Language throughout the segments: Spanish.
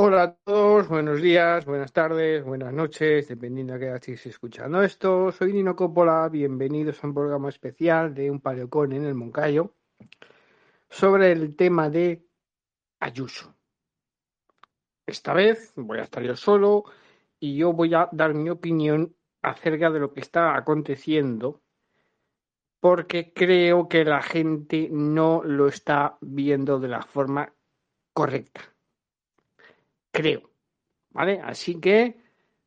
Hola a todos, buenos días, buenas tardes, buenas noches, dependiendo de qué estéis escuchando esto. Soy Nino Coppola, bienvenidos a un programa especial de Un Paleocón en el Moncayo sobre el tema de Ayuso. Esta vez voy a estar yo solo y yo voy a dar mi opinión acerca de lo que está aconteciendo porque creo que la gente no lo está viendo de la forma correcta creo. ¿Vale? Así que,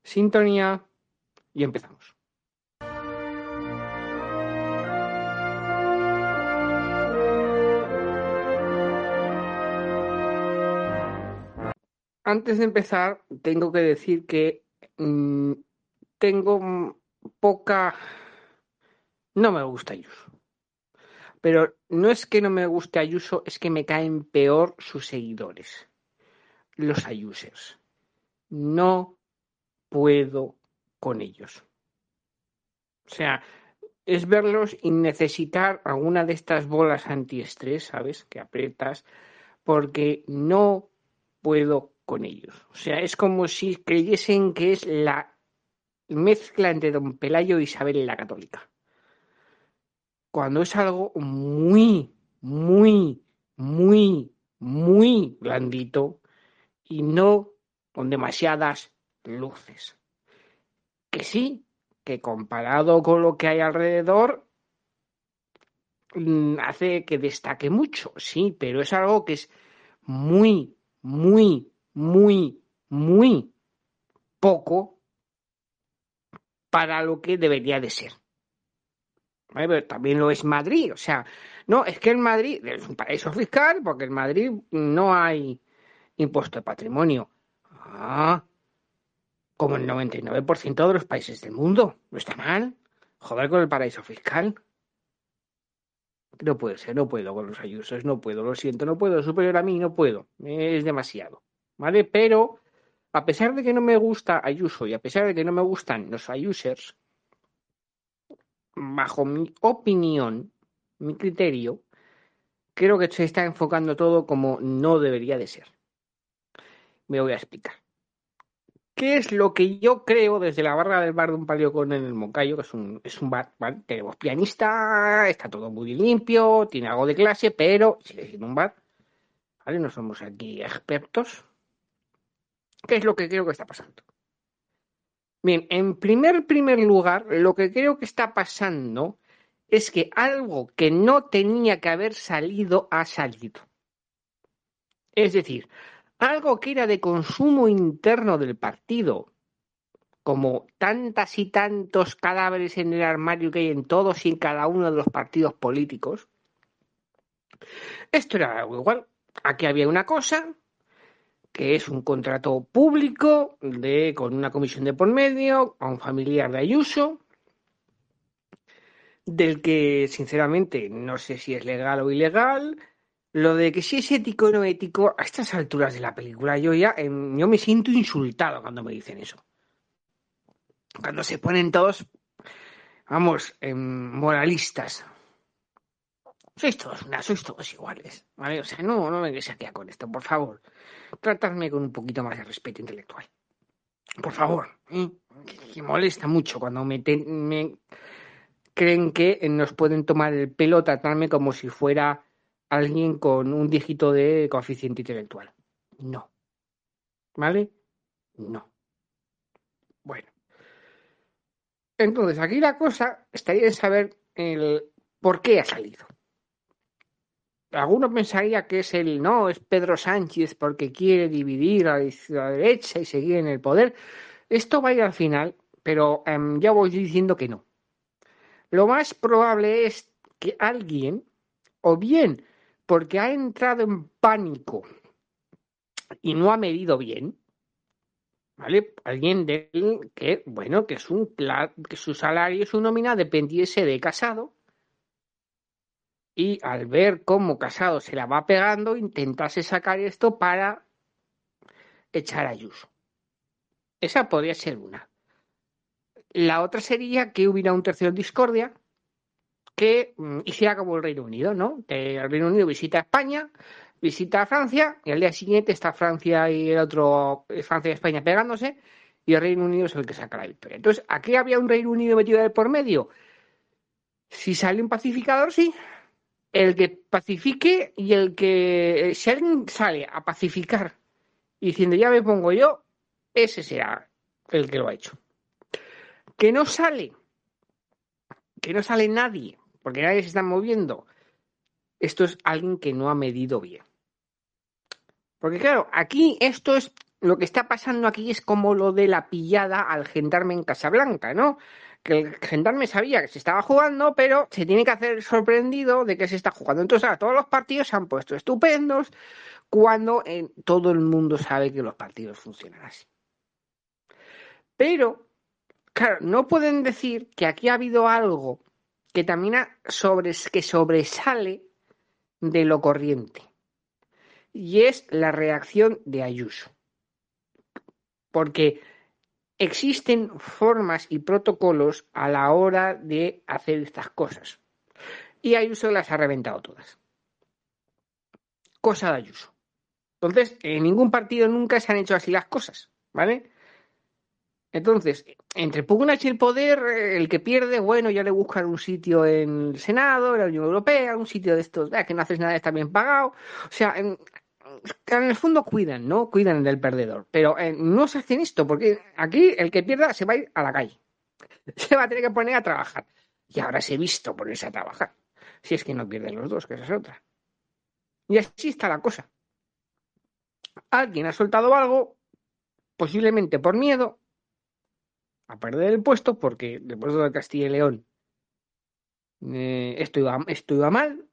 sintonía y empezamos. Antes de empezar, tengo que decir que mmm, tengo poca... No me gusta Ayuso. Pero no es que no me guste Ayuso, es que me caen peor sus seguidores los ayusers. No puedo con ellos. O sea, es verlos y necesitar alguna de estas bolas antiestrés, ¿sabes? Que aprietas, porque no puedo con ellos. O sea, es como si creyesen que es la mezcla entre Don Pelayo y Isabel la Católica. Cuando es algo muy, muy, muy, muy blandito, y no con demasiadas luces. Que sí, que comparado con lo que hay alrededor, mm, hace que destaque mucho, sí, pero es algo que es muy, muy, muy, muy poco para lo que debería de ser. Pero también lo es Madrid, o sea, no, es que en Madrid es un paraíso fiscal, porque en Madrid no hay impuesto de patrimonio. Ah, como el 99% de los países del mundo. No está mal. Joder con el paraíso fiscal. No puede ser, no puedo con los ayusos, no puedo, lo siento, no puedo, superior a mí, no puedo, es demasiado, ¿vale? Pero, a pesar de que no me gusta Ayuso y a pesar de que no me gustan los ayusers, bajo mi opinión, mi criterio, creo que se está enfocando todo como no debería de ser me voy a explicar. ¿Qué es lo que yo creo desde la barra del bar de un paleocón en el Moncayo? Que es un, es un bar. Tenemos pianista, está todo muy limpio, tiene algo de clase, pero sigue un bar. No somos aquí expertos. ¿Qué es lo que creo que está pasando? Bien, en primer, primer lugar, lo que creo que está pasando es que algo que no tenía que haber salido ha salido. Es decir, algo que era de consumo interno del partido, como tantas y tantos cadáveres en el armario que hay en todos y en cada uno de los partidos políticos. Esto era algo igual. Aquí había una cosa que es un contrato público de con una comisión de por medio a un familiar de Ayuso del que sinceramente no sé si es legal o ilegal lo de que si es ético o no ético, a estas alturas de la película, yo ya em, yo me siento insultado cuando me dicen eso. Cuando se ponen todos, vamos, em, moralistas. Sois todos una, sois todos iguales, ¿vale? O sea, no, no me aquí con esto, por favor. Tratadme con un poquito más de respeto intelectual. Por favor, ¿eh? que, molesta mucho cuando me, me creen que nos pueden tomar el pelo, tratarme como si fuera alguien con un dígito de coeficiente intelectual. No. ¿Vale? No. Bueno. Entonces, aquí la cosa estaría en saber el por qué ha salido. Algunos pensaría que es el no, es Pedro Sánchez porque quiere dividir a la derecha y seguir en el poder. Esto va a ir al final, pero em, ya voy diciendo que no. Lo más probable es que alguien, o bien porque ha entrado en pánico y no ha medido bien, ¿vale? Alguien de él que, bueno, que, es un, que su salario, su nómina dependiese de casado y al ver cómo casado se la va pegando, intentase sacar esto para echar a Ayuso. Esa podría ser una. La otra sería que hubiera un tercero discordia que mm, hiciera como el Reino Unido, ¿no? El Reino Unido visita España, visita a Francia, y al día siguiente está Francia y el otro, eh, Francia y España pegándose, y el Reino Unido es el que saca la victoria. Entonces, ¿aquí había un Reino Unido metido de por medio? Si sale un pacificador, sí. El que pacifique y el que, eh, si alguien sale a pacificar diciendo ya me pongo yo, ese será el que lo ha hecho. Que no sale, que no sale nadie, porque nadie se está moviendo. Esto es alguien que no ha medido bien. Porque claro, aquí esto es lo que está pasando aquí es como lo de la pillada al gendarme en Casablanca, ¿no? Que el gendarme sabía que se estaba jugando, pero se tiene que hacer sorprendido de que se está jugando. Entonces, todos los partidos se han puesto estupendos cuando todo el mundo sabe que los partidos funcionan así. Pero, claro, no pueden decir que aquí ha habido algo que también que sobresale de lo corriente y es la reacción de Ayuso. Porque existen formas y protocolos a la hora de hacer estas cosas. Y Ayuso las ha reventado todas. Cosa de Ayuso. Entonces, en ningún partido nunca se han hecho así las cosas, ¿vale? Entonces, entre Pugnac y el poder, el que pierde, bueno, ya le buscan un sitio en el Senado, en la Unión Europea, un sitio de estos, que no haces nada, está bien pagado. O sea, en, el fondo cuidan, ¿no? Cuidan del perdedor. Pero eh, no se hacen esto, porque aquí el que pierda se va a ir a la calle. Se va a tener que poner a trabajar. Y ahora se he visto ponerse a trabajar. Si es que no pierden los dos, que esa es otra. Y así está la cosa. Alguien ha soltado algo, posiblemente por miedo, a perder el puesto, porque el puesto de Castilla y León eh, esto, iba, esto iba mal,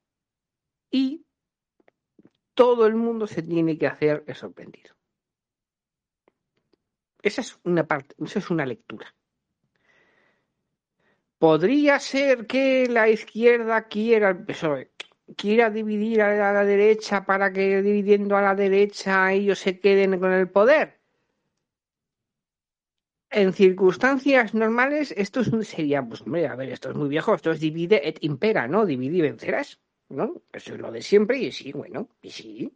y todo el mundo se tiene que hacer sorprendido. Esa es una parte, esa es una lectura. Podría ser que la izquierda quiera, quiera dividir a la derecha para que dividiendo a la derecha ellos se queden con el poder. En circunstancias normales, esto sería, pues hombre, a ver, esto es muy viejo, esto es divide et impera, ¿no? Divide y vencerás. ¿no? Eso es lo de siempre y sí, bueno, y sí.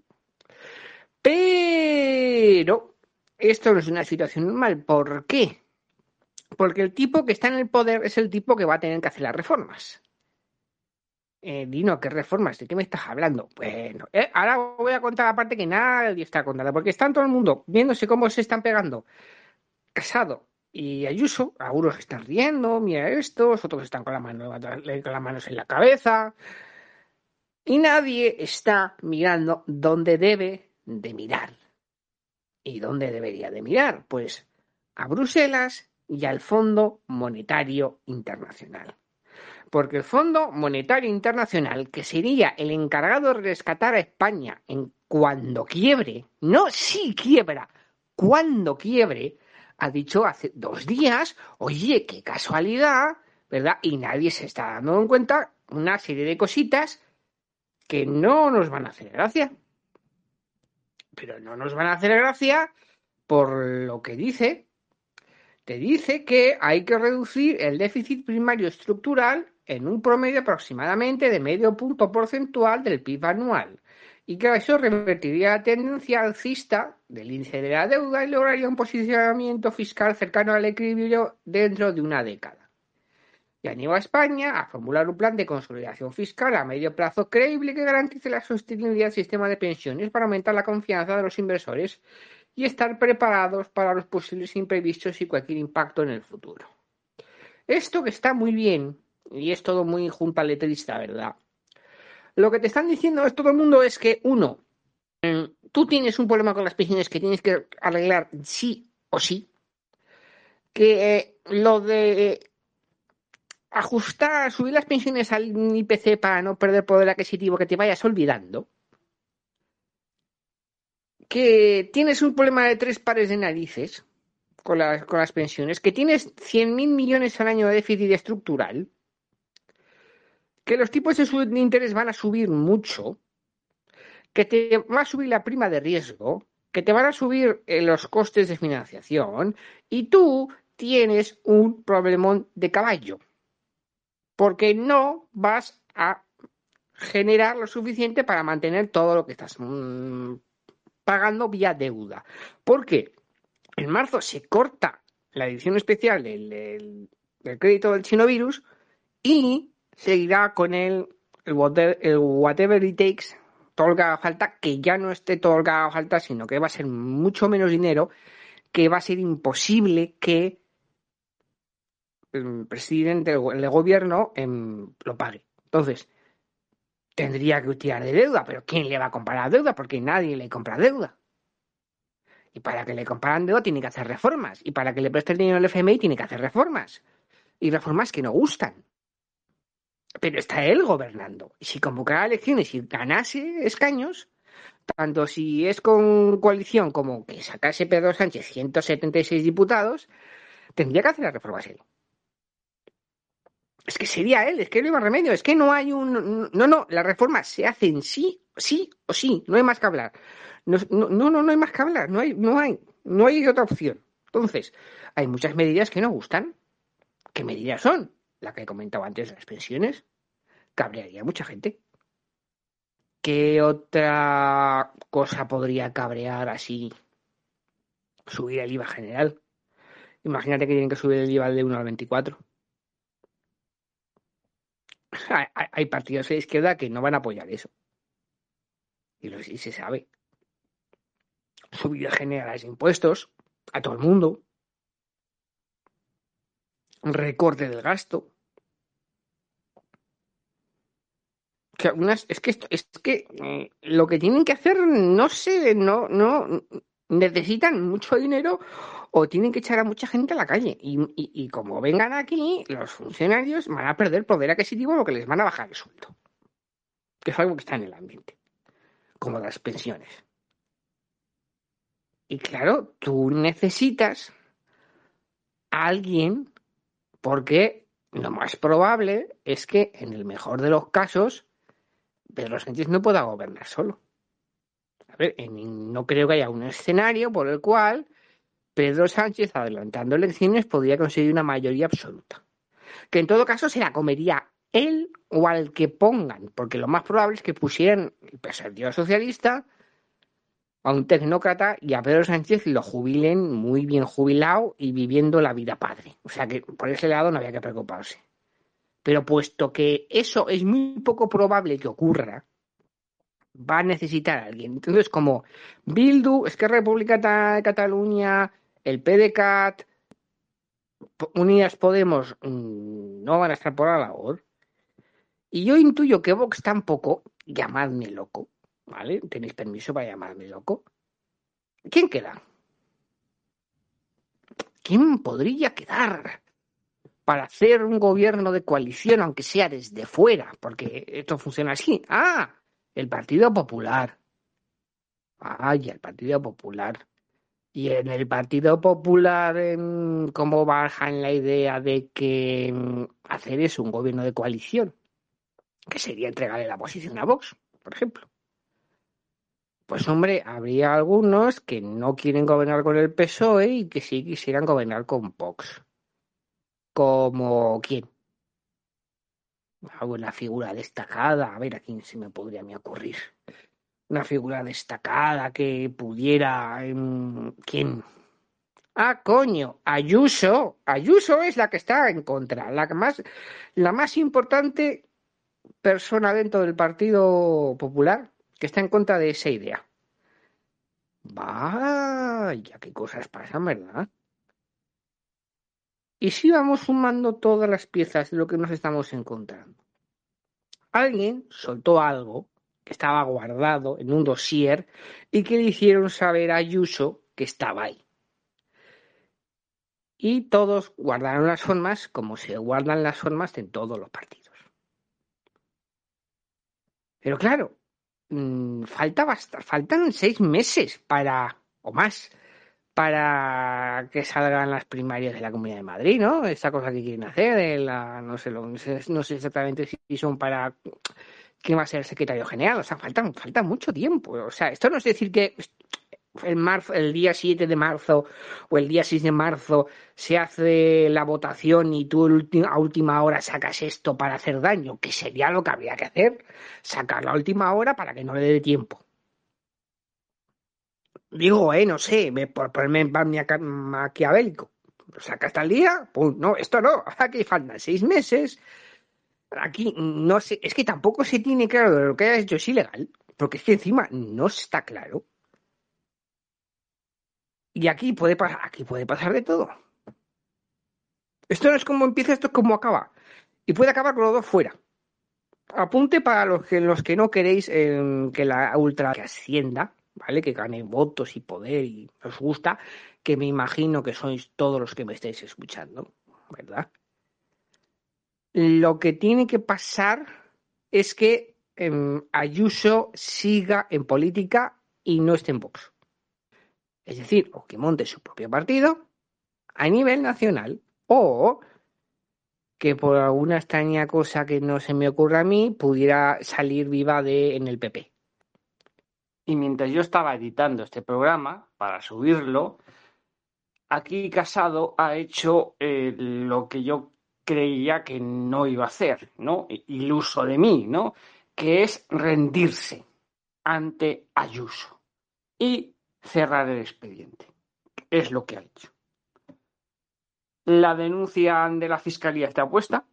Pero esto no es una situación normal. ¿Por qué? Porque el tipo que está en el poder es el tipo que va a tener que hacer las reformas. Eh, Dino, ¿qué reformas? ¿De qué me estás hablando? Bueno, eh, ahora voy a contar la parte que nadie está contando, porque está todo el mundo viéndose cómo se están pegando. Casado y Ayuso, algunos están riendo, mira estos, otros están con, la mano, con las manos en la cabeza, y nadie está mirando dónde debe de mirar. ¿Y dónde debería de mirar? Pues a Bruselas y al Fondo Monetario Internacional. Porque el Fondo Monetario Internacional, que sería el encargado de rescatar a España en cuando quiebre, no si quiebra, cuando quiebre, ha dicho hace dos días, oye, qué casualidad, ¿verdad? Y nadie se está dando en cuenta una serie de cositas que no nos van a hacer gracia. Pero no nos van a hacer gracia por lo que dice. Te dice que hay que reducir el déficit primario estructural en un promedio aproximadamente de medio punto porcentual del PIB anual y que eso revertiría la tendencia alcista del índice de la deuda y lograría un posicionamiento fiscal cercano al equilibrio dentro de una década y anima a España a formular un plan de consolidación fiscal a medio plazo creíble que garantice la sostenibilidad del sistema de pensiones para aumentar la confianza de los inversores y estar preparados para los posibles imprevistos y cualquier impacto en el futuro. Esto que está muy bien, y es todo muy junta letrista, ¿verdad? Lo que te están diciendo es todo el mundo es que, uno, mm, tú tienes un problema con las pensiones que tienes que arreglar sí o sí, que eh, lo de ajustar, subir las pensiones al IPC para no perder poder adquisitivo, que te vayas olvidando, que tienes un problema de tres pares de narices con, con las pensiones, que tienes 100.000 millones al año de déficit estructural, que los tipos de interés van a subir mucho, que te va a subir la prima de riesgo, que te van a subir eh, los costes de financiación y tú tienes un problemón de caballo, porque no vas a generar lo suficiente para mantener todo lo que estás mm, pagando vía deuda. Porque en marzo se corta la edición especial del, crédito del chinovirus y seguirá con el, el, whatever it takes todo lo que haga falta, que ya no esté todo lo que haga falta, sino que va a ser mucho menos dinero, que va a ser imposible que el presidente, el gobierno em, lo pague. Entonces, tendría que tirar de deuda, pero ¿quién le va a comprar la deuda? Porque nadie le compra deuda. Y para que le compran deuda tiene que hacer reformas. Y para que le preste el dinero al FMI tiene que hacer reformas. Y reformas que no gustan. Pero está él gobernando. Y si convocara elecciones y ganase escaños, tanto si es con coalición como que sacase Pedro Sánchez 176 diputados, tendría que hacer las reformas él. Es que sería él, es que no hay más remedio, es que no hay un... No, no, las reformas se hacen sí, sí o sí, no hay más que hablar. No, no, no, no hay más que hablar, no hay, no hay, no hay otra opción. Entonces, hay muchas medidas que no gustan. ¿Qué medidas son? La que he comentado antes, las pensiones. Cabrearía a mucha gente. ¿Qué otra cosa podría cabrear así? Subir el IVA general. Imagínate que tienen que subir el IVA de 1 al 24. Hay, partidos de izquierda que no van a apoyar eso. Y, lo, se sabe. Subida general de impuestos a todo el mundo. Recorte del gasto. es que es que eh, lo que tienen que hacer no sé no no necesitan mucho dinero o tienen que echar a mucha gente a la calle y, y, como vengan aquí los funcionarios van a perder poder adquisitivo lo que les van a bajar el sueldo que es algo que está en el ambiente como las pensiones y claro tú necesitas a alguien porque lo más probable es que en el mejor de los casos Pedro Sánchez no pueda gobernar solo. A ver, no creo que haya un escenario por el cual Pedro Sánchez, adelantando elecciones, podría conseguir una mayoría absoluta. Que en todo caso se la comería él o al que pongan, porque lo más probable es que pusieran el Partido Socialista a un tecnócrata y a Pedro Sánchez lo jubilen muy bien jubilado y viviendo la vida padre. O sea que por ese lado no había que preocuparse. Pero puesto que eso es muy poco probable que ocurra, va a necesitar a alguien. Entonces, como Bildu, es que República de Cataluña, el PDCAT, Unidas Podemos mm, no van a estar por la labor. Y yo intuyo que Vox tampoco, llamadme loco, ¿vale? Tenéis permiso para llamarme loco. ¿Quién queda? ¿Quién podría quedar? para hacer un gobierno de coalición, aunque sea desde fuera, porque esto funciona así. Ah, el Partido Popular. Ay, el Partido Popular. Y en el Partido Popular, ¿cómo bajan la idea de que mm, hacer eso, un gobierno de coalición? Que sería entregarle la posición a Vox, por ejemplo. Pues hombre, habría algunos que no quieren gobernar con el PSOE y que sí quisieran gobernar con Vox como quién. Hago una figura destacada, a ver a quién se me podría ocurrir. Una figura destacada que pudiera. ¿Quién? Ah, coño, Ayuso. Ayuso es la que está en contra, la más, la más importante persona dentro del Partido Popular que está en contra de esa idea. Vaya, qué cosas pasan, ¿verdad? Y si vamos sumando todas las piezas de lo que nos estamos encontrando. Alguien soltó algo que estaba guardado en un dossier y que le hicieron saber a Ayuso que estaba ahí. Y todos guardaron las formas como se guardan las formas en todos los partidos. Pero claro, mm, falta faltan seis meses para, o más, para que salgan las primarias de la Comunidad de Madrid, ¿no? Esta cosa que quieren hacer, de la, no sé, no sé, no sé exactamente si son para quién va a ser el secretario general, o sea, falta, falta mucho tiempo, o sea, esto no es decir que el, marzo, el día 7 de marzo o el día 6 de marzo se hace la votación y tú a última hora sacas esto para hacer daño, que sería lo que habría que hacer, sacar la última hora para que no le dé tiempo. Digo, eh, no sé, por ponerme maquiavélico. Lo saca hasta el día, pues no, esto no, aquí faltan seis meses. Aquí no sé, es que tampoco se tiene claro lo que haya hecho es ilegal, porque es que encima no está claro. Y aquí puede pasar, aquí puede pasar de todo. Esto no es como empieza, esto es como acaba. Y puede acabar con los dos fuera. Apunte para los que, los que no queréis eh, que la ultra que ascienda, ¿vale? Que gane votos y poder y os gusta, que me imagino que sois todos los que me estáis escuchando, ¿verdad? Lo que tiene que pasar es que em, Ayuso siga en política y no esté en Vox. Es decir, o que monte su propio partido a nivel nacional o que por alguna extraña cosa que no se me ocurra a mí pudiera salir viva de en el PP. Y mientras yo estaba editando este programa para subirlo, aquí Casado ha hecho eh, lo que yo creía que no iba a hacer, ¿no? Iluso de mí, ¿no? Que es rendirse ante Ayuso y cerrar el expediente. Es lo que ha hecho. La denuncia de la fiscalía está puesta.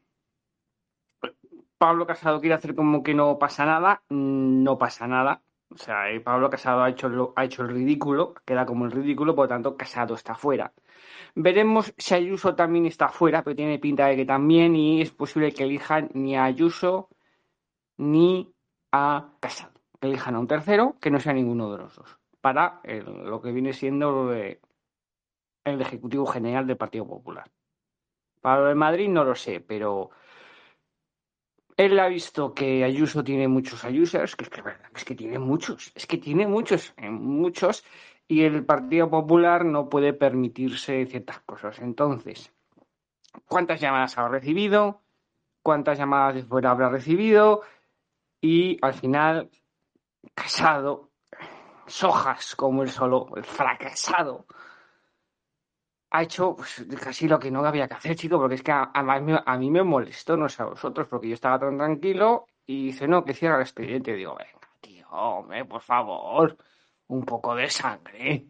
Pablo Casado quiere hacer como que no pasa nada. No pasa nada. O sea, eh, Pablo Casado ha hecho, el ridículo, queda como el ridículo, por lo tanto, Casado está fuera. Veremos si Ayuso también está fuera, pero tiene pinta de que también, y es posible que elijan ni a Ayuso ni a Casado. Que elijan a un tercero que no sea ninguno de los dos, para lo que viene siendo el Ejecutivo General del Partido Popular. Para lo de Madrid no lo sé, pero él ha visto que Ayuso tiene muchos Ayusers, que es que, es que tiene muchos, es que tiene muchos, eh, muchos, y el Partido Popular no puede permitirse ciertas cosas. Entonces, ¿cuántas llamadas ha recibido? ¿Cuántas llamadas de fuera habrá recibido? Y al final, casado, sojas como el solo, el fracasado, ha hecho pues, casi lo que no había que hacer, chico, porque es que a, a, mí me molestó, no sé a vosotros, porque yo estaba tan tranquilo y dice, no, que cierra el expediente. Digo, venga, tío, hombre, por favor, un poco de sangre.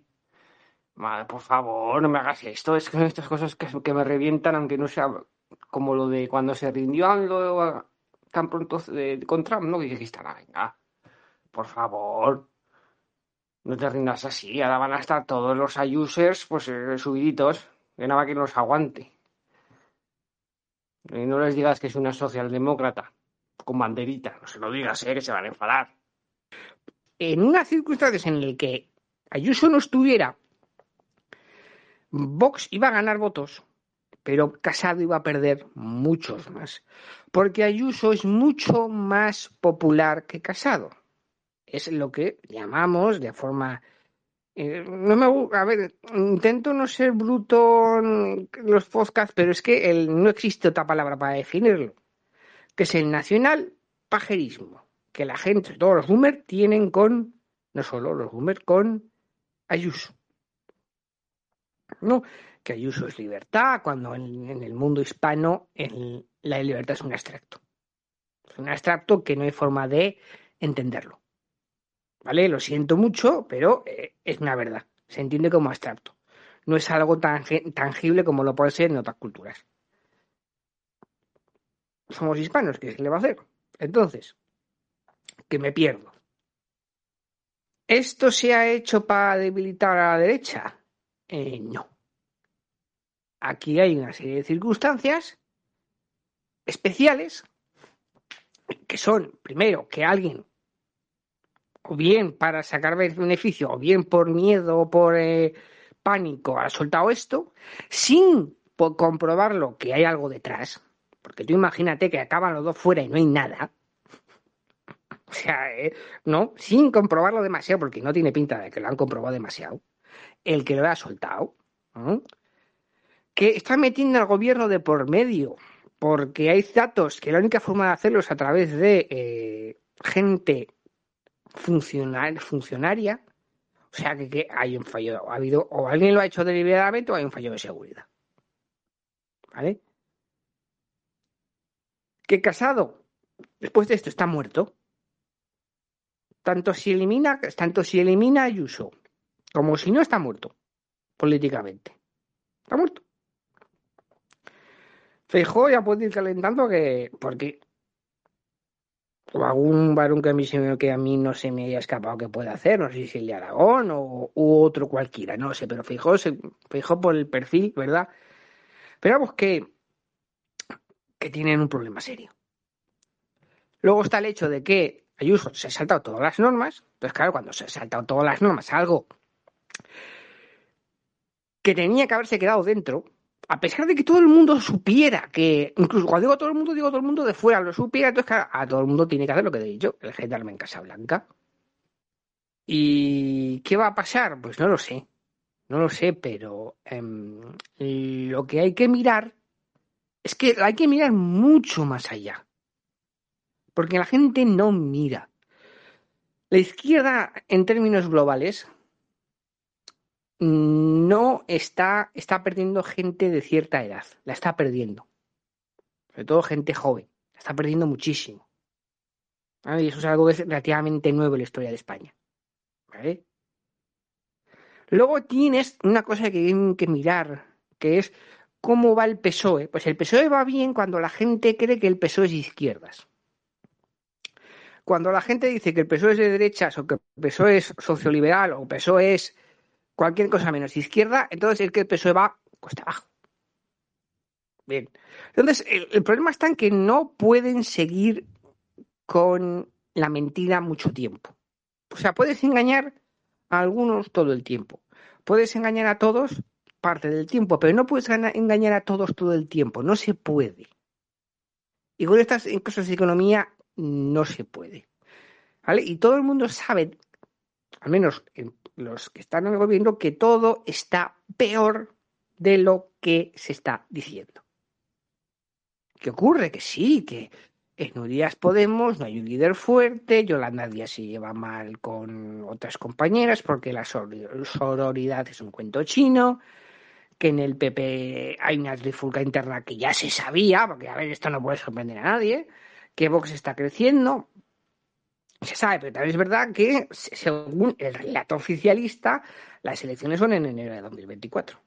Madre, por favor, no me hagas esto. Es que estas cosas que, me revientan, aunque no sea como lo de cuando se rindió lo, tan pronto de, con Trump, ¿no? Y dijiste, venga, por favor. No te rindas así, ahora van a estar todos los users pues eh, subiditos, que nada que los aguante. Y no les digas que es una socialdemócrata con banderita, no se lo digas, eh, que se van a enfadar. En unas circunstancias en las que Ayuso no estuviera, Vox iba a ganar votos, pero Casado iba a perder muchos más, porque Ayuso es mucho más popular que Casado es lo que llamamos de forma eh, no me a ver intento no ser bruto en los podcasts pero es que el, no existe otra palabra para definirlo que es el nacional pajerismo que la gente todos los boomers tienen con no solo los boomers con Ayuso. No que Ayuso es libertad cuando en, en el mundo hispano la libertad es un abstracto. Es un abstracto que no hay forma de entenderlo ¿Vale? Lo siento mucho, pero eh, es una verdad. Se entiende como abstracto. No es algo tan tangible como lo puede ser en otras culturas. Somos hispanos, ¿qué se le va a hacer? Entonces, que me pierdo. ¿Esto se ha hecho para debilitar a la derecha? Eh, no. Aquí hay una serie de circunstancias especiales que son, primero, que alguien bien para sacar beneficio, o bien por miedo o por eh, pánico ha soltado esto sin comprobarlo que hay algo detrás. Porque tú imagínate que acaban los dos fuera y no hay nada. O sea, eh, no, sin comprobarlo demasiado, porque no tiene pinta de que lo han comprobado demasiado. El que lo ha soltado, que está metiendo al gobierno de por medio, porque hay datos que la única forma de hacerlo es a través de eh, gente funcionaria. O sea que, hay un fallo, ha habido, o alguien lo ha hecho deliberadamente o hay un fallo de seguridad. ¿Vale? Que Casado, después de esto, está muerto. Tanto si elimina, tanto si elimina Ayuso, como si no está muerto, políticamente. Está muerto. Feijóo ya puede ir calentando que. Porque. O algún varón que a mí, que a mí no se me haya escapado que pueda hacer, no sé si el de Aragón o u otro cualquiera, no sé, pero Feijóo, se, por el perfil, ¿verdad? Pero vamos que. que tienen un problema serio. Luego está el hecho de que Ayuso se ha saltado todas las normas. Entonces, claro, cuando se ha saltado todas las normas, algo que tenía que haberse quedado dentro, a pesar de que todo el mundo supiera que, incluso cuando digo todo el mundo, digo todo el mundo de fuera lo supiera, entonces claro, a todo el mundo tiene que hacer lo que he dicho, el gendarme en Casa Blanca. ¿Y qué va a pasar? Pues no lo sé, no lo sé, pero em, lo que hay que mirar es que hay que mirar mucho más allá, porque la gente no mira. La izquierda, en términos globales, no está, está perdiendo gente de cierta edad, la está perdiendo. Sobre todo gente joven, la está perdiendo muchísimo. Y eso es algo que es relativamente nuevo en la historia de España. Luego tienes una cosa que hay que mirar, que es cómo va el PSOE. Pues el PSOE va bien cuando la gente cree que el PSOE es de izquierdas. Cuando la gente dice que el PSOE es de derechas o que el PSOE es socioliberal o el PSOE es cualquier cosa menos izquierda, entonces es que el PSOE va cuesta abajo. Bien. Entonces, el, problema está en que no pueden seguir con la mentira mucho tiempo. O sea, puedes engañar a algunos todo el tiempo. Puedes engañar a todos parte del tiempo, pero no puedes engañar a todos todo el tiempo. No se puede. Y con estas cosas de economía no se puede. ¿Vale? Y todo el mundo sabe, al menos en los que están en el gobierno que todo está peor de lo que se está diciendo. ¿Qué ocurre? Que sí, que en Urias Podemos no hay un líder fuerte, Yolanda Díaz se lleva mal con otras compañeras porque la sororidad es un cuento chino, que en el PP hay una trifulca interna que ya se sabía, porque a ver, esto no puede sorprender a nadie, que Vox está creciendo, se sabe, pero también es verdad que, según el relato oficialista, las elecciones son en enero de 2024.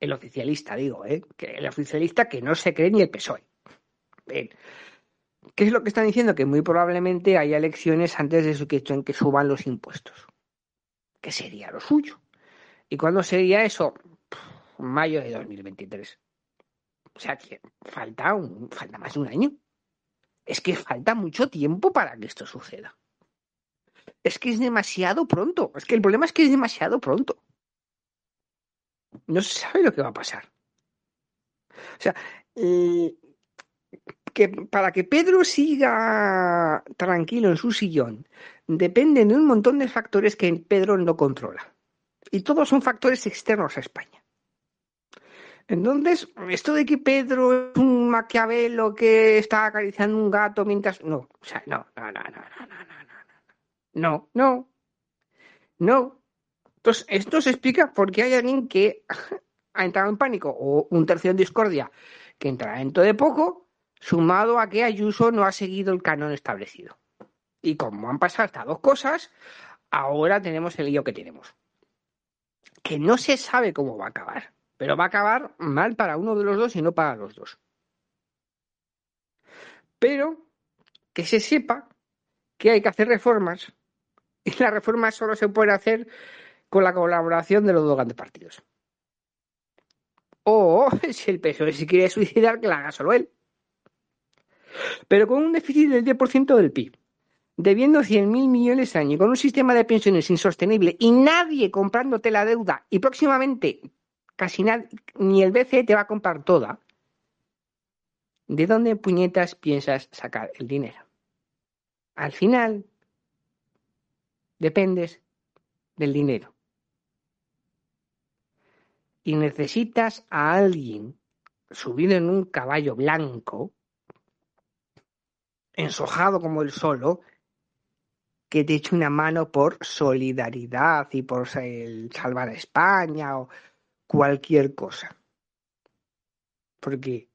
El oficialista, digo, ¿eh? Que el oficialista que no se cree ni el PSOE. ¿Qué es lo que están diciendo? Que muy probablemente haya elecciones antes de que, en que suban los impuestos. ¿Qué sería lo suyo? ¿Y cuándo sería eso? mayo de 2023. O sea que falta, un, falta más de un año es que falta mucho tiempo para que esto suceda. Es que es demasiado pronto. Es que el problema es que es demasiado pronto. No se sabe lo que va a pasar. O sea, eh, que para que Pedro siga tranquilo en su sillón dependen de un montón de factores que Pedro no controla. Y todos son factores externos a España. Entonces, esto de que Pedro es un maquiavelo que está acariciando un gato mientras. No, o sea, no, no, no, no, no, no, no, no, no, no. Entonces, esto se explica porque hay alguien que ha entrado en pánico o un tercio en discordia que entrará dentro de poco, sumado a que Ayuso no ha seguido el canon establecido. Y como han pasado estas dos cosas, ahora tenemos el lío que tenemos. Que no se sabe cómo va a acabar pero va a acabar mal para uno de los dos y no para los dos. Pero que se sepa que hay que hacer reformas y las reformas solo se pueden hacer con la colaboración de los dos grandes partidos. O si el PSOE se quiere suicidar, que la haga solo él. Pero con un déficit del 10% del PIB. debiendo 100.000 millones al año con un sistema de pensiones insostenible y nadie comprándote la deuda y próximamente casi nadie, ni el BCE te va a comprar toda, ¿de dónde puñetas piensas sacar el dinero? Al final, dependes del dinero. Y necesitas a alguien subido en un caballo blanco, ensojado como el solo, que te eche una mano por solidaridad y por salvar a España o cualquier cosa. Porque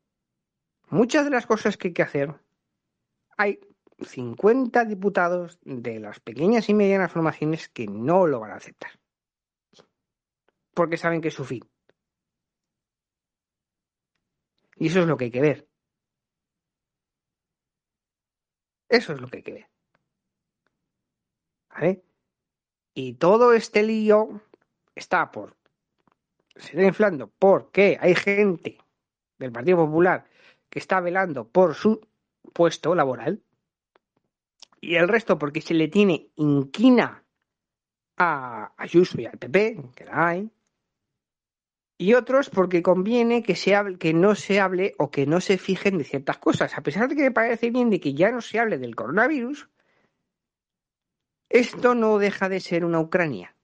muchas de las cosas que hay que hacer, hay 50 diputados de las pequeñas y medianas formaciones que no lo van a aceptar. Porque saben que es su fin. Y eso es lo que hay que ver. Eso es lo que hay que ver. ¿Vale? Y todo este lío está por se está inflando porque hay gente del Partido Popular que está velando por su puesto laboral y el resto porque se le tiene inquina a Ayuso y al PP, que la hay, y otros porque conviene que, se hable, que no se hable o que no se fijen de ciertas cosas. A pesar de que me parece bien de que ya no se hable del coronavirus, esto no deja de ser una Ucrania,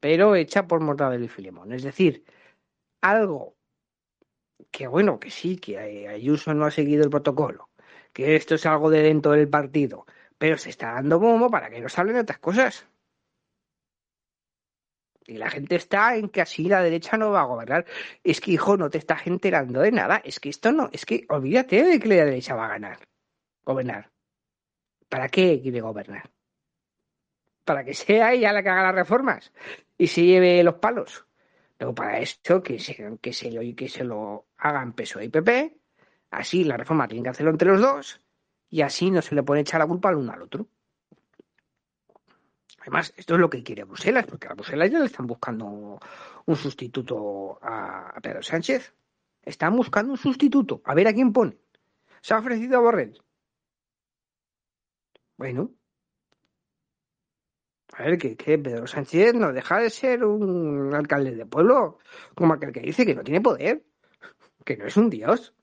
pero hecha por Mortadelo y Filemón. Es decir, algo que bueno, que sí, que Ayuso no ha seguido el protocolo, que esto es algo de dentro del partido, pero se está dando bombo para que no se hablen de otras cosas. Y la gente está en que así la derecha no va a gobernar. Es que, hijo, no te estás enterando de nada. Es que esto no, es que olvídate de que la derecha va a ganar. Gobernar. ¿Para qué quiere gobernar? Para que sea ella la que haga las reformas y se lleve los palos. Pero para esto, que se, que se, lo, que se lo hagan PSOE y PP, así la reforma tiene que hacerlo entre los dos y así no se le puede echar la culpa al uno al otro. Además, esto es lo que quiere Bruselas, porque a Bruselas ya le están buscando un sustituto a Pedro Sánchez. Están buscando un sustituto. A ver a quién pone. Se ha ofrecido a Borrell. Bueno. A ver, que, Pedro Sánchez no deja de ser un alcalde de pueblo, como aquel que dice que no tiene poder, que no es un dios.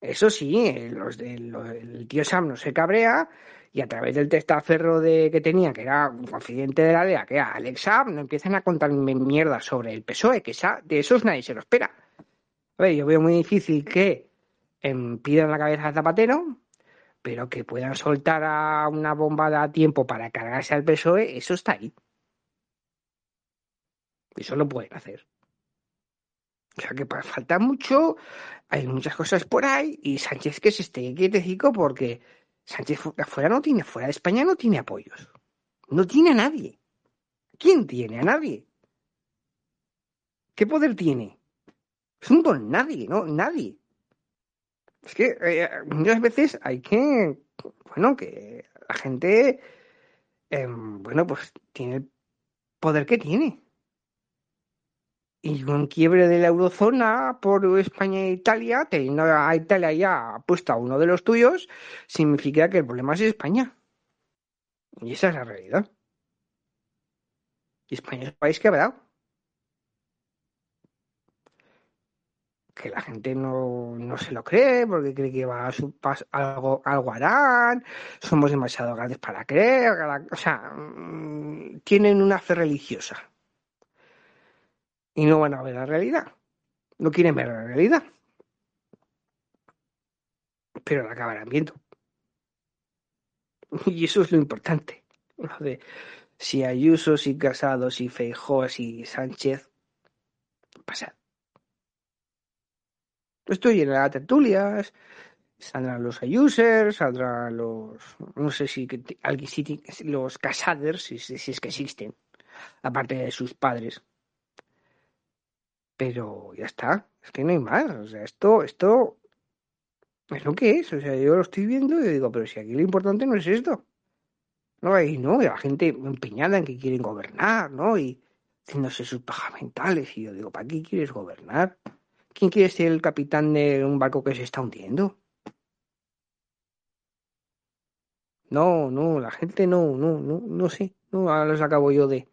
Eso sí, los el tío Sam no se cabrea y a través del testaferro de, que tenía, que era un confidente de la DEA, que era Alex Saab, no empiezan a contar mierda sobre el PSOE, que esa, de esos nadie se lo espera. A ver, yo veo muy difícil que em, pidan la cabeza de Zapatero, pero que puedan soltar a una bomba a tiempo para cargarse al PSOE, eso está ahí. Eso lo pueden hacer. O sea que falta mucho, hay muchas cosas por ahí y Sánchez que se esté quietecico porque Sánchez afuera no tiene, fuera de España no tiene apoyos. No tiene a nadie. ¿Quién tiene a nadie? ¿Qué poder tiene? Es un don nadie, ¿no? Nadie. Es que eh, muchas veces hay que, bueno, que la gente, em, bueno, pues tiene el poder que tiene. Y un quiebre de la eurozona por España e Italia, teniendo a Italia ya puesto a uno de los tuyos, significa que el problema es España. Y esa es la realidad. España es un país quebrado. Que la gente no, no se lo cree porque cree que va a su algo, algo harán, somos demasiado grandes para creer, o sea, mm, tienen una fe religiosa y no van a ver la realidad. No quieren ver la realidad. Pero la acabarán viendo. Y eso es lo importante. Lo de si Ayuso, si Casado, si Feijó, si Sánchez, pasa. Estoy en las tertulias, saldrán los Ayusers, saldrán los, no sé si, los Casaders, si, si es que existen, aparte de sus padres. Pero ya está, es que no hay más. O sea, esto, esto es lo que es. O sea, yo lo estoy viendo y digo, pero si aquí lo importante no es esto. No, hay, no, la gente empeñada en que quieren gobernar, ¿no? Y haciéndose sus pajas mentales. Y yo digo, ¿para qué quieres gobernar? ¿Quién quiere ser el capitán de un barco que se está hundiendo? No, no, la gente no, no, no, no sé. No, ahora los acabo yo de.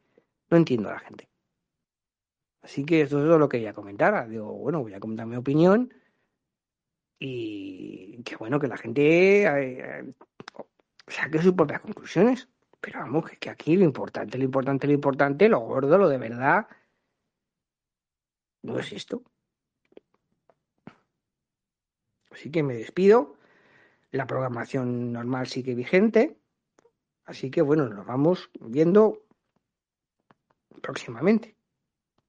No entiendo a la gente. Así que esto es lo que quería comentar. Digo, bueno, voy a comentar mi opinión. Y qué bueno que la gente eh, eh, saque sus propias conclusiones. Pero vamos, que, que aquí lo importante, lo importante, lo importante, lo gordo, lo de verdad, no es esto. Así que me despido. La programación normal sigue vigente. Así que bueno, nos vamos viendo próximamente.